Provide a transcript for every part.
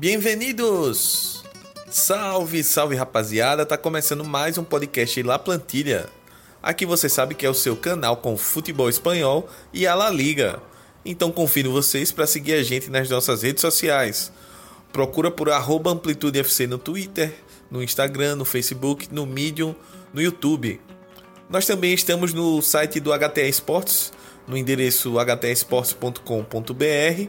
Bem-vindos! Salve, salve rapaziada! Tá começando mais um podcast La Plantilha. Aqui você sabe que é o seu canal com futebol espanhol e a La Liga. Então confiro vocês para seguir a gente nas nossas redes sociais. Procura por AmplitudeFC no Twitter, no Instagram, no Facebook, no Medium, no YouTube. Nós também estamos no site do HTA Esportes, no endereço htesportes.com.br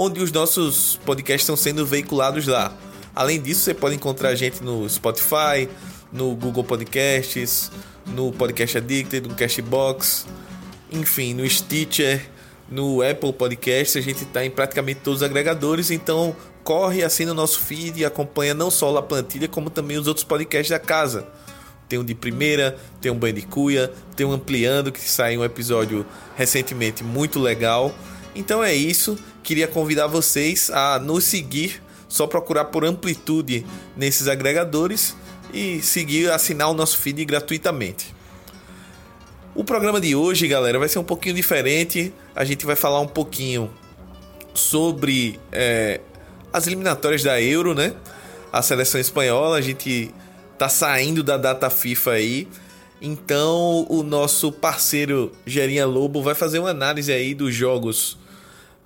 onde os nossos podcasts estão sendo veiculados lá. Além disso, você pode encontrar a gente no Spotify, no Google Podcasts, no Podcast Addicted, no Cashbox, enfim, no Stitcher, no Apple Podcasts. A gente está em praticamente todos os agregadores, então corre, assina o nosso feed e acompanha não só a plantilha, como também os outros podcasts da casa. Tem um de primeira, tem um Bandicuia, tem um Ampliando, que saiu um episódio recentemente muito legal. Então é isso. Queria convidar vocês a nos seguir, só procurar por amplitude nesses agregadores e seguir, assinar o nosso feed gratuitamente. O programa de hoje, galera, vai ser um pouquinho diferente. A gente vai falar um pouquinho sobre é, as eliminatórias da Euro, né? A seleção espanhola, a gente tá saindo da data FIFA aí. Então, o nosso parceiro Gerinha Lobo vai fazer uma análise aí dos jogos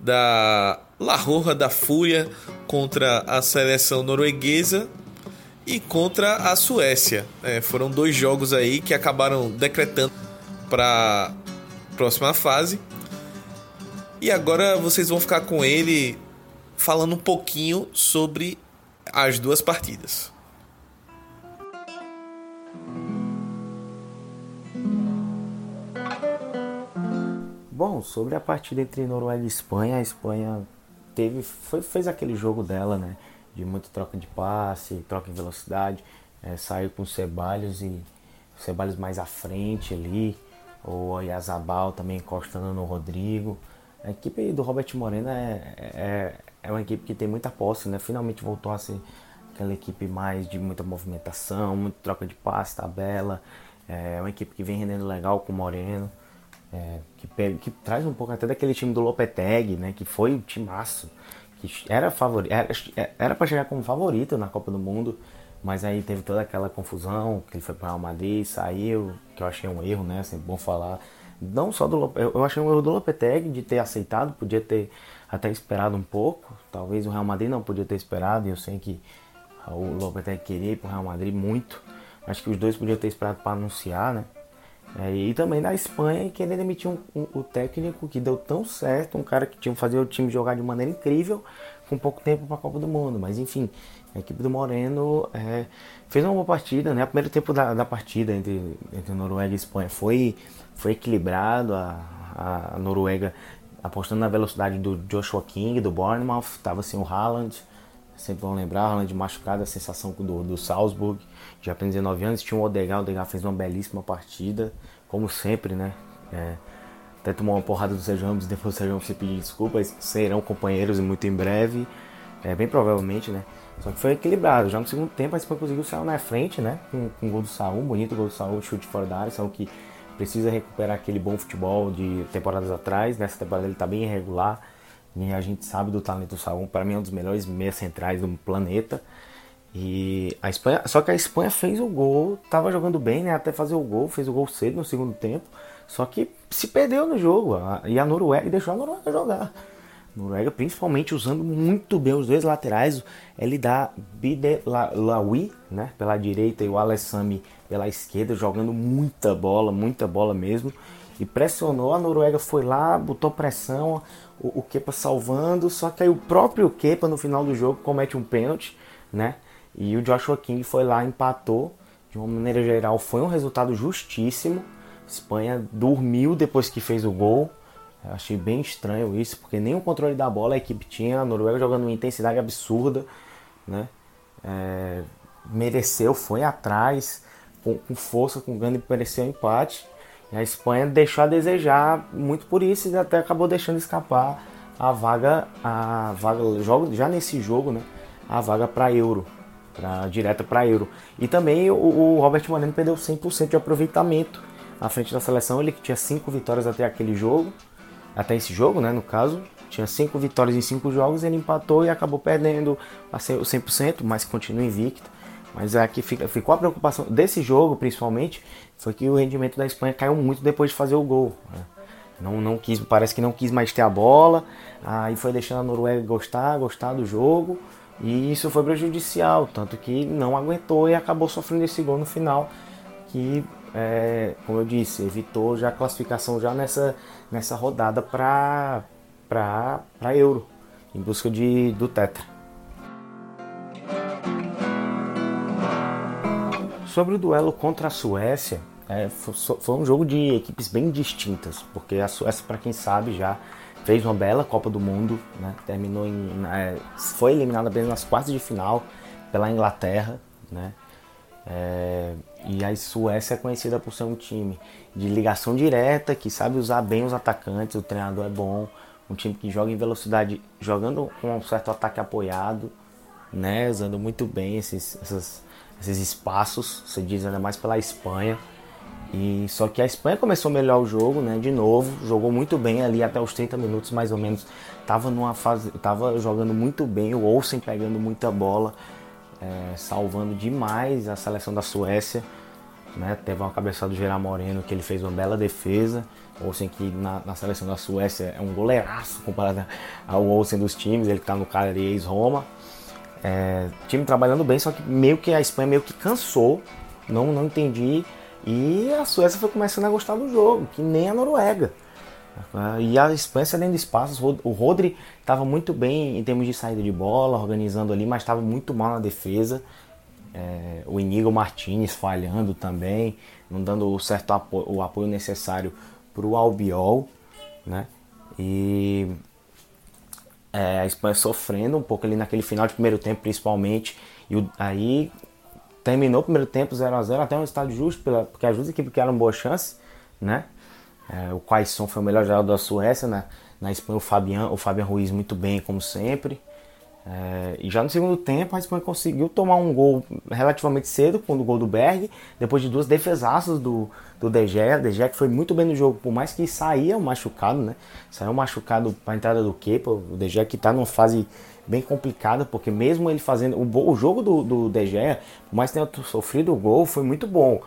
da La Roja da Fúria contra a seleção norueguesa e contra a Suécia. É, foram dois jogos aí que acabaram decretando para próxima fase. E agora vocês vão ficar com ele falando um pouquinho sobre as duas partidas. Bom, sobre a partida entre Noruega e Espanha, a Espanha teve, foi, fez aquele jogo dela, né? De muita troca de passe, troca em velocidade. É, saiu com o Ceballos e o Ceballos mais à frente ali. O Yazabal também encostando no Rodrigo. A equipe do Robert Moreno é, é, é uma equipe que tem muita posse, né? Finalmente voltou a ser aquela equipe mais de muita movimentação, muita troca de passe, tabela. É uma equipe que vem rendendo legal com o Moreno. É, que, que, traz um pouco até daquele time do Lopetegui, né? Que foi o timaço. Que era favorito, era, para chegar como favorito na Copa do Mundo, mas aí teve toda aquela confusão, que ele foi para o Real Madrid, saiu, que eu achei um erro, né? Sempre bom falar. Não só do eu achei um erro do Lopetegui de ter aceitado, podia ter até esperado um pouco. Talvez o Real Madrid não podia ter esperado, e eu sei que o Lopetegui queria ir para o Real Madrid muito. Acho que os dois podiam ter esperado para anunciar, né? É, e também da Espanha querer demitir um, um, o técnico que deu tão certo, um cara que tinha fazer o time jogar de maneira incrível com pouco tempo para a Copa do Mundo. Mas enfim, a equipe do Moreno é, fez uma boa partida, né? O primeiro tempo da, da partida entre, entre Noruega e Espanha foi, foi equilibrado. A, a Noruega apostando na velocidade do Joshua King, do Bournemouth, estava sem o Haaland. Sempre vão lembrar, Haaland machucado, a sensação do, do Salzburg já tem 19 anos, tinha o Odegaard, o Odegaard fez uma belíssima partida, como sempre, né? É, até tomou uma porrada do Sérgio Ramos, depois o Sérgio Ramos se pedir desculpas, serão companheiros muito em breve, é, bem provavelmente, né? Só que foi equilibrado, já no segundo tempo a Espanha conseguiu sair na frente, né? Com, com o gol do Saúl, bonito gol do Saúl, chute fora da área, Saúl que precisa recuperar aquele bom futebol de temporadas atrás, nessa temporada ele tá bem irregular, e a gente sabe do talento do Saúl, para mim é um dos melhores meias centrais do planeta, e a Espanha, só que a Espanha fez o gol, tava jogando bem, né? Até fazer o gol, fez o gol cedo no segundo tempo. Só que se perdeu no jogo. E a Noruega deixou a Noruega jogar. A Noruega, principalmente usando muito bem os dois laterais. Ele dá Bidelawi, né? Pela direita e o Alessami pela esquerda, jogando muita bola, muita bola mesmo. E pressionou, a Noruega foi lá, botou pressão, o, o Kepa salvando. Só que aí o próprio Kepa no final do jogo comete um pênalti, né? E o Joshua King foi lá, empatou. De uma maneira geral, foi um resultado justíssimo. A Espanha dormiu depois que fez o gol. Eu achei bem estranho isso, porque nem o controle da bola a equipe tinha. A Noruega jogando uma intensidade absurda, né? É, mereceu, foi atrás, com, com força, com gana e mereceu o empate. A Espanha deixou a desejar muito por isso e até acabou deixando escapar a vaga, a vaga já nesse jogo, né? A vaga para Euro pra, direta para Euro. E também o, o Robert Moreno perdeu 100% de aproveitamento à frente da seleção. Ele que tinha cinco vitórias até aquele jogo, até esse jogo, né, no caso, tinha cinco vitórias em cinco jogos, ele empatou e acabou perdendo a 100%, mas continua invicto. Mas aqui fica, ficou a preocupação desse jogo, principalmente, foi que o rendimento da Espanha caiu muito depois de fazer o gol. Né? Não, não quis, parece que não quis mais ter a bola, aí foi deixando a Noruega gostar, gostar do jogo, e isso foi prejudicial, tanto que não aguentou e acabou sofrendo esse gol no final, que, é, como eu disse, evitou já a classificação já nessa, nessa rodada para para Euro, em busca de, do Tetra. Sobre o duelo contra a Suécia, é, foi, um jogo de equipes bem distintas, porque a Suécia, para quem sabe, já fez uma bela Copa do Mundo, né? terminou em, é, foi eliminada apenas nas quartas de final pela Inglaterra, né? É, e a Suécia é conhecida por ser um time de ligação direta, que sabe usar bem os atacantes, o treinador é bom, um time que joga em velocidade, jogando com um certo ataque apoiado, né, usando muito bem esses, esses, esses espaços, se diz ainda mais pela Espanha. E só que a Espanha começou a melhorar o jogo, né, de novo, jogou muito bem ali até os 30 minutos mais ou menos. Tava numa fase, tava jogando muito bem, o Olsen pegando muita bola, é, salvando demais a seleção da Suécia. Né? Teve uma cabeçada do Gerard Moreno que ele fez uma bela defesa. Olsen que na, na, seleção da Suécia é um goleiraço comparado ao Olsen dos times, ele tá no cara ex-Roma. É, time trabalhando bem, só que meio que a Espanha meio que cansou, não, não entendi. E a Suécia foi começando a gostar do jogo, que nem a Noruega. E a Espanha cedendo espaços, o Rodri estava muito bem em termos de saída de bola, organizando ali, mas estava muito mal na defesa. É, o Inigo Martinez falhando também, não dando o certo apoio, o apoio necessário para o Albiol, né? E é, a Espanha sofrendo um pouco ali naquele final de primeiro tempo, principalmente. E o, aí terminou o primeiro tempo 0 a 0 até um estádio justo, pela, porque as duas equipes criaram boa chance, né? É, o Quaison foi o melhor jogador da Suécia, né? Na Espanha o Fabian, o Fabian Ruiz muito bem, como sempre. É, e já no segundo tempo a Espanha conseguiu tomar um gol relativamente cedo, com o gol do Berg, depois de duas defesaças do, do De Gea. De Gea que foi muito bem no jogo, por mais que saía machucado, né? Saiu machucado para a entrada do Kepa. O De Gea que está numa fase bem complicada, porque mesmo ele fazendo o, o jogo do, do De Gea, por mais que tenha sofrido o gol, foi muito bom.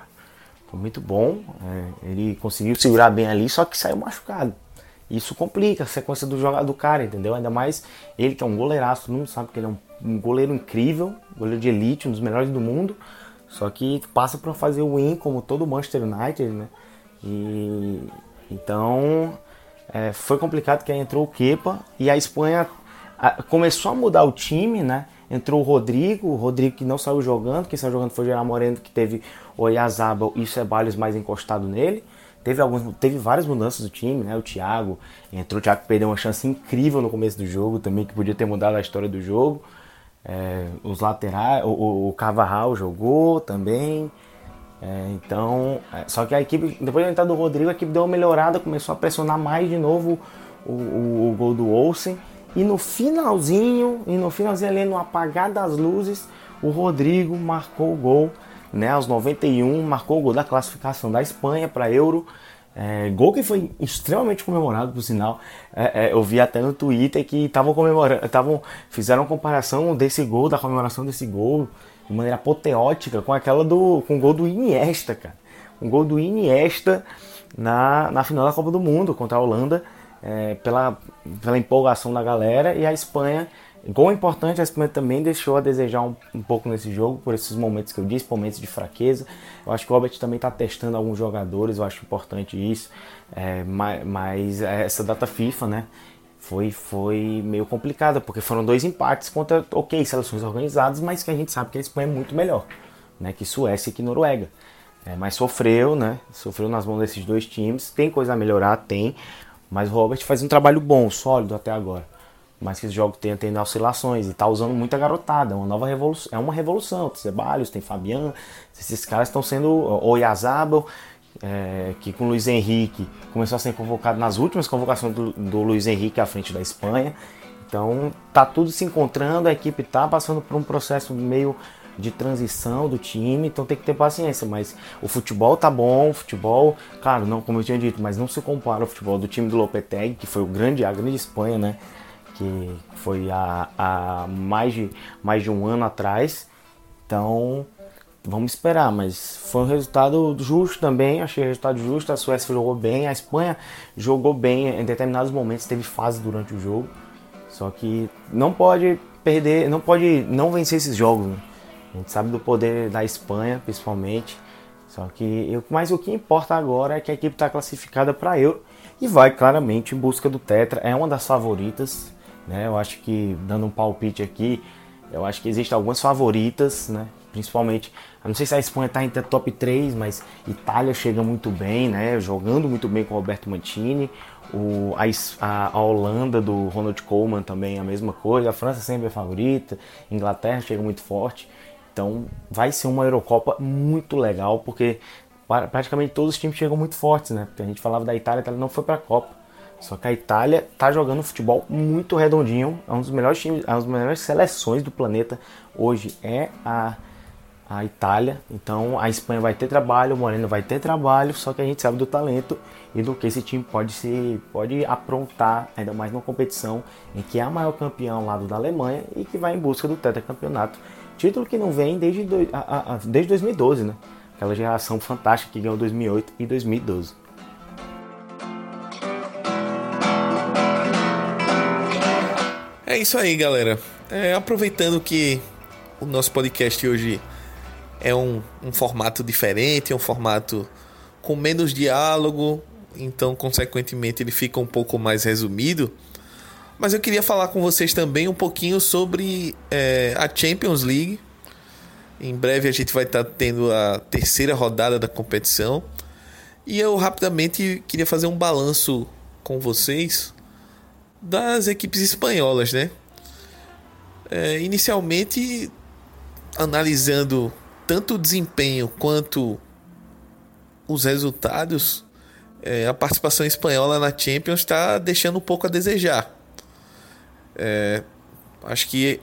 Foi muito bom. É, ele conseguiu segurar bem ali, só que saiu machucado. Isso complica a sequência do jogador do cara, entendeu? Ainda mais ele que é um goleiraço, todo mundo sabe que ele é um, um goleiro incrível, goleiro de elite, um dos melhores do mundo. Só que passa para fazer o win como todo o Manchester United, né? E então é, foi complicado que aí entrou o Kepa e a Espanha a, começou a mudar o time, né? Entrou o Rodrigo, o Rodrigo que não saiu jogando, quem saiu jogando foi o Gerard Moreno, que teve o Oyazabal e o Ceballos mais encostado nele. Teve, alguns, teve várias mudanças do time, né? O Thiago entrou, o Thiago perdeu uma chance incrível no começo do jogo também, que podia ter mudado a história do jogo. É, os laterais, o, o Carvajal jogou também. É, então, é, só que a equipe, depois da entrada do Rodrigo, a equipe deu uma melhorada, começou a pressionar mais de novo o, o, o gol do Olsen. E no finalzinho, e no finalzinho ali, no apagar das luzes, o Rodrigo marcou o gol né, aos 91, marcou o gol da classificação da Espanha para Euro. É, gol que foi extremamente comemorado, por sinal. É, é, eu vi até no Twitter que estavam comemorando, tavam, fizeram comparação desse gol, da comemoração desse gol, de maneira apoteótica, com aquela do. com o gol do Iniesta, cara. Um gol do Iniesta na, na final da Copa do Mundo contra a Holanda, é, pela, pela empolgação da galera, e a Espanha Gol importante, a Espanha também deixou a desejar um, um, pouco nesse jogo, por esses momentos que eu disse, momentos de fraqueza. Eu acho que o Robert também está testando alguns jogadores, eu acho importante isso. É, mas, mas, essa data FIFA, né, foi, foi meio complicada, porque foram dois empates contra, ok, seleções organizadas, mas que a gente sabe que a Espanha é muito melhor, né, que Suécia e que Noruega. É, mas sofreu, né, sofreu nas mãos desses dois times, tem coisa a melhorar, tem, mas o Robert faz um trabalho bom, sólido até agora mas que esse jogo tenha tendo oscilações e tá usando muita garotada, é uma nova revolução, é uma revolução. Tem Ceballos, tem Fabian, esses caras estão sendo o Yazabel, é, que com o Luiz Henrique começou a ser convocado nas últimas convocações do, do Luiz Henrique à frente da Espanha. Então tá tudo se encontrando, a equipe tá passando por um processo meio de transição do time, então tem que ter paciência. Mas o futebol tá bom, o futebol, claro, não, como eu tinha dito, mas não se compara ao futebol do time do Lopetegui, que foi o grande, a grande Espanha, né? Que foi há, há mais, de, mais de um ano atrás. Então, vamos esperar, mas foi um resultado justo também, achei um resultado justo, a Suécia jogou bem, a Espanha jogou bem em determinados momentos, teve fase durante o jogo, só que não pode perder, não pode não vencer esses jogos, né? A gente sabe do poder da Espanha, principalmente. Só que eu, mas o que importa agora é que a equipe está classificada para Euro e vai claramente em busca do Tetra. É uma das favoritas, né? Eu acho que dando um palpite aqui, eu acho que existem algumas favoritas, né? Principalmente, não sei se a Espanha está entre top 3, mas Itália chega muito bem, né? Jogando muito bem com o Roberto Mantini. O, a, a, Holanda do Ronald Koeman também é a mesma coisa. A França sempre é favorita. Inglaterra chega muito forte. Então vai ser uma Eurocopa muito legal, porque praticamente todos os times chegam muito fortes, né? Porque a gente falava da Itália, a Itália não foi para a Copa. Só que a Itália tá jogando futebol muito redondinho, é um dos melhores times, é uma das melhores seleções do planeta hoje é a, a Itália. Então a Espanha vai ter trabalho, o Moreno vai ter trabalho, só que a gente sabe do talento e do que esse time pode se pode aprontar, ainda mais numa competição em que é a maior campeão lá da Alemanha e que vai em busca do tetracampeonato Título que não vem desde, do, a, a, desde 2012, né? Aquela geração fantástica que ganhou 2008 e 2012. É isso aí, galera. É, aproveitando que o nosso podcast hoje é um, um formato diferente, é um formato com menos diálogo, então, consequentemente, ele fica um pouco mais resumido. Mas eu queria falar com vocês também um pouquinho sobre é, a Champions League. Em breve a gente vai estar tá tendo a terceira rodada da competição. E eu rapidamente queria fazer um balanço com vocês das equipes espanholas, né? É, inicialmente, analisando tanto o desempenho quanto os resultados, é, a participação espanhola na Champions está deixando um pouco a desejar. É, acho que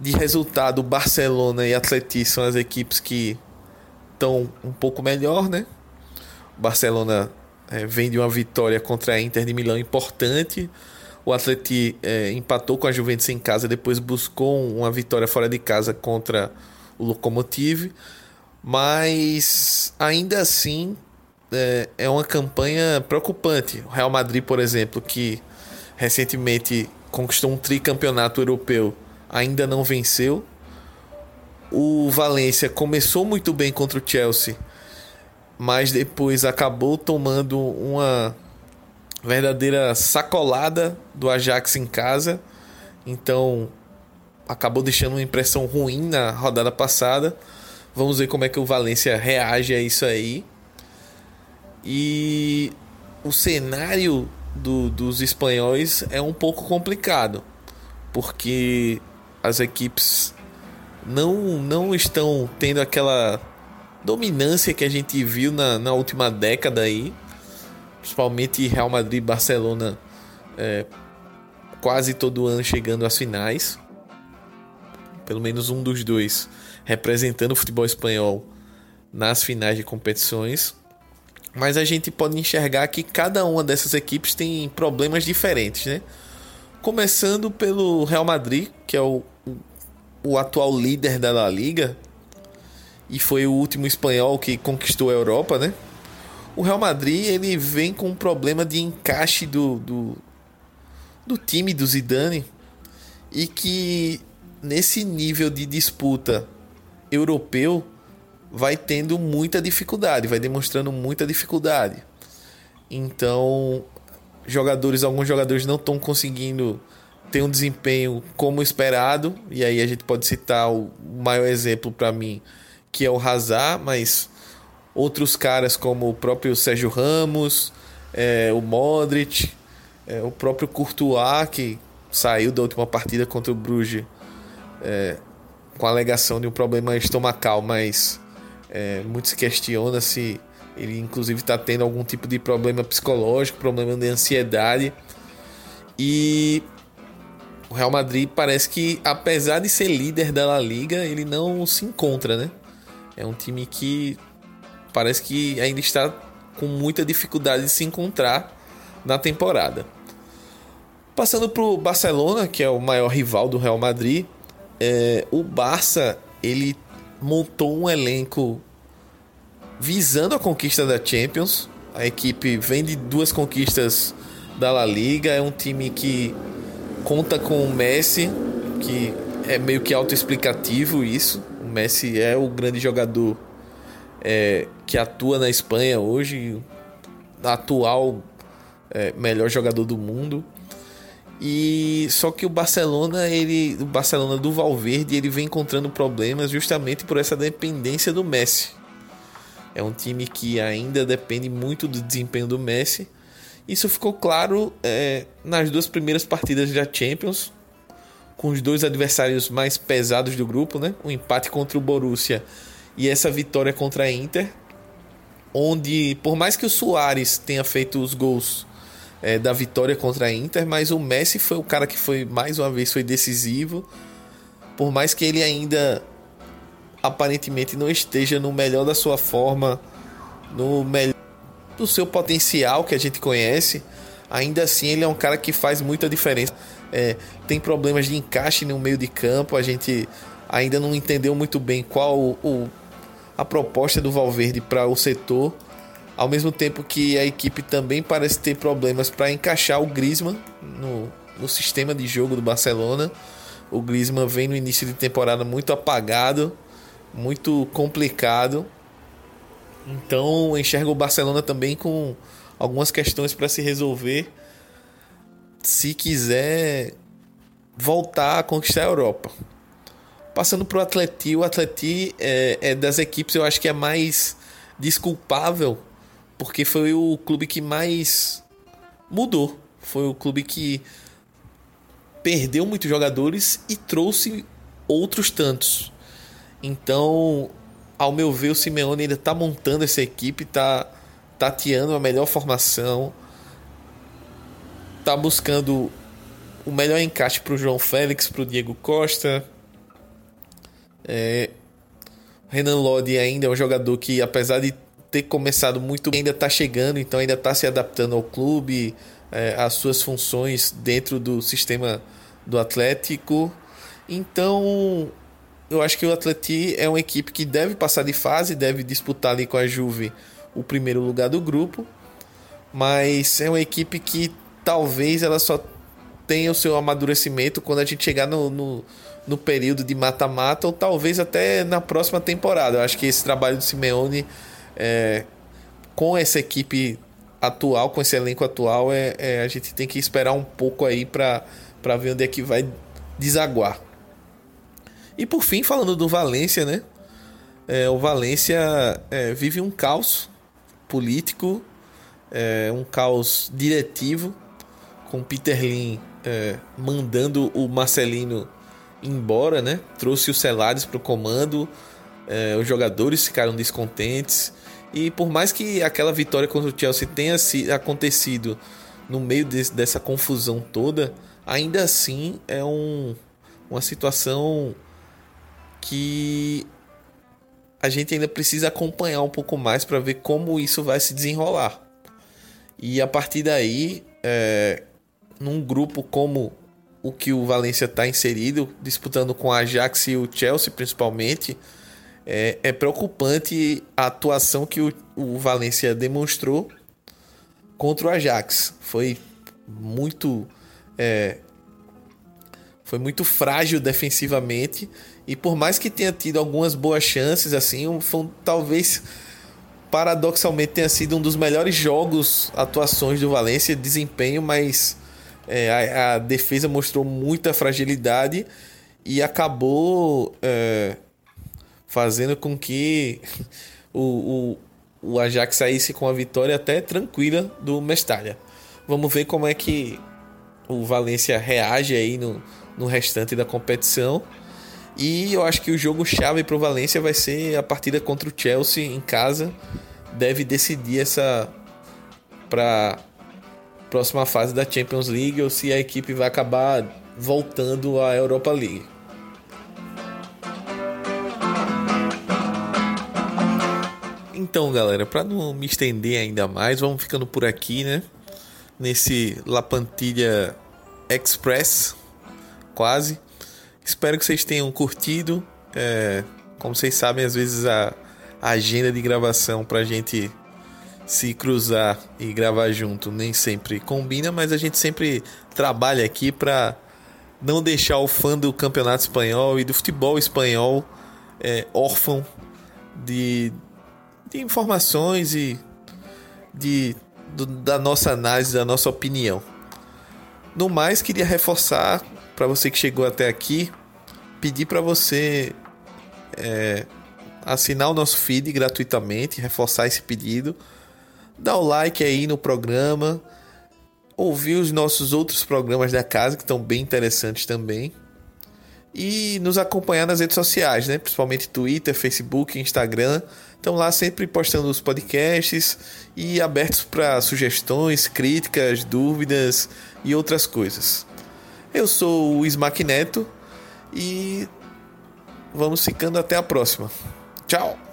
de resultado, Barcelona e Atleti são as equipes que estão um pouco melhor, né? Barcelona é, vem de uma vitória contra a Inter de Milão importante. O Atleti é, empatou com a Juventus em casa, depois buscou uma vitória fora de casa contra o Lokomotiv. Mas ainda assim é, é uma campanha preocupante. O Real Madrid, por exemplo, que recentemente conquistou um tricampeonato europeu, ainda não venceu. O Valência começou muito bem contra o Chelsea, mas depois acabou tomando uma verdadeira sacolada do Ajax em casa. Então acabou deixando uma impressão ruim na rodada passada. Vamos ver como é que o Valência reage a isso aí. E o cenário do, dos espanhóis é um pouco complicado, porque as equipes não, não estão tendo aquela dominância que a gente viu na, na última década aí, principalmente Real Madrid e Barcelona é, quase todo ano chegando às finais, pelo menos um dos dois representando o futebol espanhol nas finais de competições. Mas a gente pode enxergar que cada uma dessas equipes tem problemas diferentes, né? Começando pelo Real Madrid, que é o, o atual líder da La Liga e foi o último espanhol que conquistou a Europa, né? O Real Madrid ele vem com um problema de encaixe do, do, do time do Zidane e que nesse nível de disputa europeu vai tendo muita dificuldade, vai demonstrando muita dificuldade. Então, jogadores, alguns jogadores não estão conseguindo ter um desempenho como esperado, e aí a gente pode citar o maior exemplo para mim, que é o Hazard, mas outros caras como o próprio Sérgio Ramos, é, o Modric, é, o próprio Courtois, que saiu da última partida contra o Bruges é, com a alegação de um problema estomacal, mas é, muito se questiona se ele, inclusive, está tendo algum tipo de problema psicológico, problema de ansiedade. E o Real Madrid parece que, apesar de ser líder da La Liga, ele não se encontra, né? É um time que parece que ainda está com muita dificuldade de se encontrar na temporada. Passando para o Barcelona, que é o maior rival do Real Madrid, é, o Barça ele montou um elenco visando a conquista da Champions. A equipe vem de duas conquistas da La Liga, é um time que conta com o Messi, que é meio que autoexplicativo isso. O Messi é o grande jogador é, que atua na Espanha hoje, atual é, melhor jogador do mundo. E só que o Barcelona, ele, o Barcelona do Valverde, ele vem encontrando problemas justamente por essa dependência do Messi. É um time que ainda depende muito do desempenho do Messi isso ficou claro é, nas duas primeiras partidas da Champions, com os dois adversários mais pesados do grupo, né? O empate contra o Borussia e essa vitória contra a Inter, onde por mais que o Soares tenha feito os gols é, da vitória contra a Inter, mas o Messi foi o cara que foi mais uma vez foi decisivo, por mais que ele ainda aparentemente não esteja no melhor da sua forma, no melhor do seu potencial que a gente conhece, ainda assim ele é um cara que faz muita diferença. É, tem problemas de encaixe no meio de campo, a gente ainda não entendeu muito bem qual o, a proposta do Valverde para o setor. Ao mesmo tempo que a equipe também parece ter problemas para encaixar o Griezmann no, no sistema de jogo do Barcelona. O Griezmann vem no início de temporada muito apagado, muito complicado. Então enxergo o Barcelona também com algumas questões para se resolver se quiser voltar a conquistar a Europa. Passando para o Atleti, o Atleti é, é, das equipes eu acho que é mais desculpável porque foi o clube que mais mudou. Foi o clube que perdeu muitos jogadores e trouxe outros tantos. Então ao meu ver, o Simeone ainda está montando essa equipe, está tateando a melhor formação, está buscando o melhor encaixe para o João Félix, para o Diego Costa. É, Renan Lodi ainda é um jogador que, apesar de ter começado muito bem, ainda está chegando, então ainda está se adaptando ao clube, é, às suas funções dentro do sistema do Atlético. Então, eu acho que o Atleti é uma equipe que deve passar de fase, deve disputar ali com a Juve o primeiro lugar do grupo, mas é uma equipe que talvez ela só tenha o seu amadurecimento quando a gente chegar no, no, no período de mata-mata ou talvez até na próxima temporada. Eu acho que esse trabalho do Simeone é, com essa equipe atual, com esse elenco atual, é, é a gente tem que esperar um pouco aí para ver onde é que vai desaguar. E por fim, falando do Valência, né? É, o Valência é, vive um caos político, é, um caos diretivo, com Peter Lin é, mandando o Marcelino embora, né? Trouxe os Celares para o comando, é, os jogadores ficaram descontentes. E por mais que aquela vitória contra o Chelsea tenha acontecido no meio dessa confusão toda, ainda assim é um, uma situação que a gente ainda precisa acompanhar um pouco mais para ver como isso vai se desenrolar. E a partir daí, é, num grupo como o que o Valência está inserido, disputando com a Ajax e o Chelsea principalmente, é, é preocupante a atuação que o, o Valência demonstrou contra o Ajax. Foi muito é, foi muito frágil defensivamente e por mais que tenha tido algumas boas chances, assim, foi, talvez paradoxalmente tenha sido um dos melhores jogos, atuações do Valência, desempenho, mas é, a, a, defesa mostrou muita fragilidade e acabou é, fazendo com que o, o, o Ajax saísse com a vitória até tranquila do Mestalha. Vamos ver como é que o Valência reage aí no, no restante da competição. E eu acho que o jogo chave para o Valência vai ser a partida contra o Chelsea em casa. Deve decidir essa para próxima fase da Champions League ou se a equipe vai acabar voltando à Europa League. Então, galera, para não me estender ainda mais, vamos ficando por aqui, né? Nesse Lapantilha Express, quase. Espero que vocês tenham curtido. É, como vocês sabem, às vezes a, a agenda de gravação para a gente se cruzar e gravar junto nem sempre combina, mas a gente sempre trabalha aqui para não deixar o fã do campeonato espanhol e do futebol espanhol é, órfão de, de informações e de, do, da nossa análise, da nossa opinião. No mais, queria reforçar para você que chegou até aqui, pedir para você é, assinar o nosso feed gratuitamente, reforçar esse pedido, dar o like aí no programa ouvir os nossos outros programas da casa, que estão bem interessantes também. E nos acompanhar nas redes sociais, né? Principalmente Twitter, Facebook, Instagram. Estão lá sempre postando os podcasts e abertos para sugestões, críticas, dúvidas e outras coisas. Eu sou o Smack Neto e vamos ficando até a próxima. Tchau!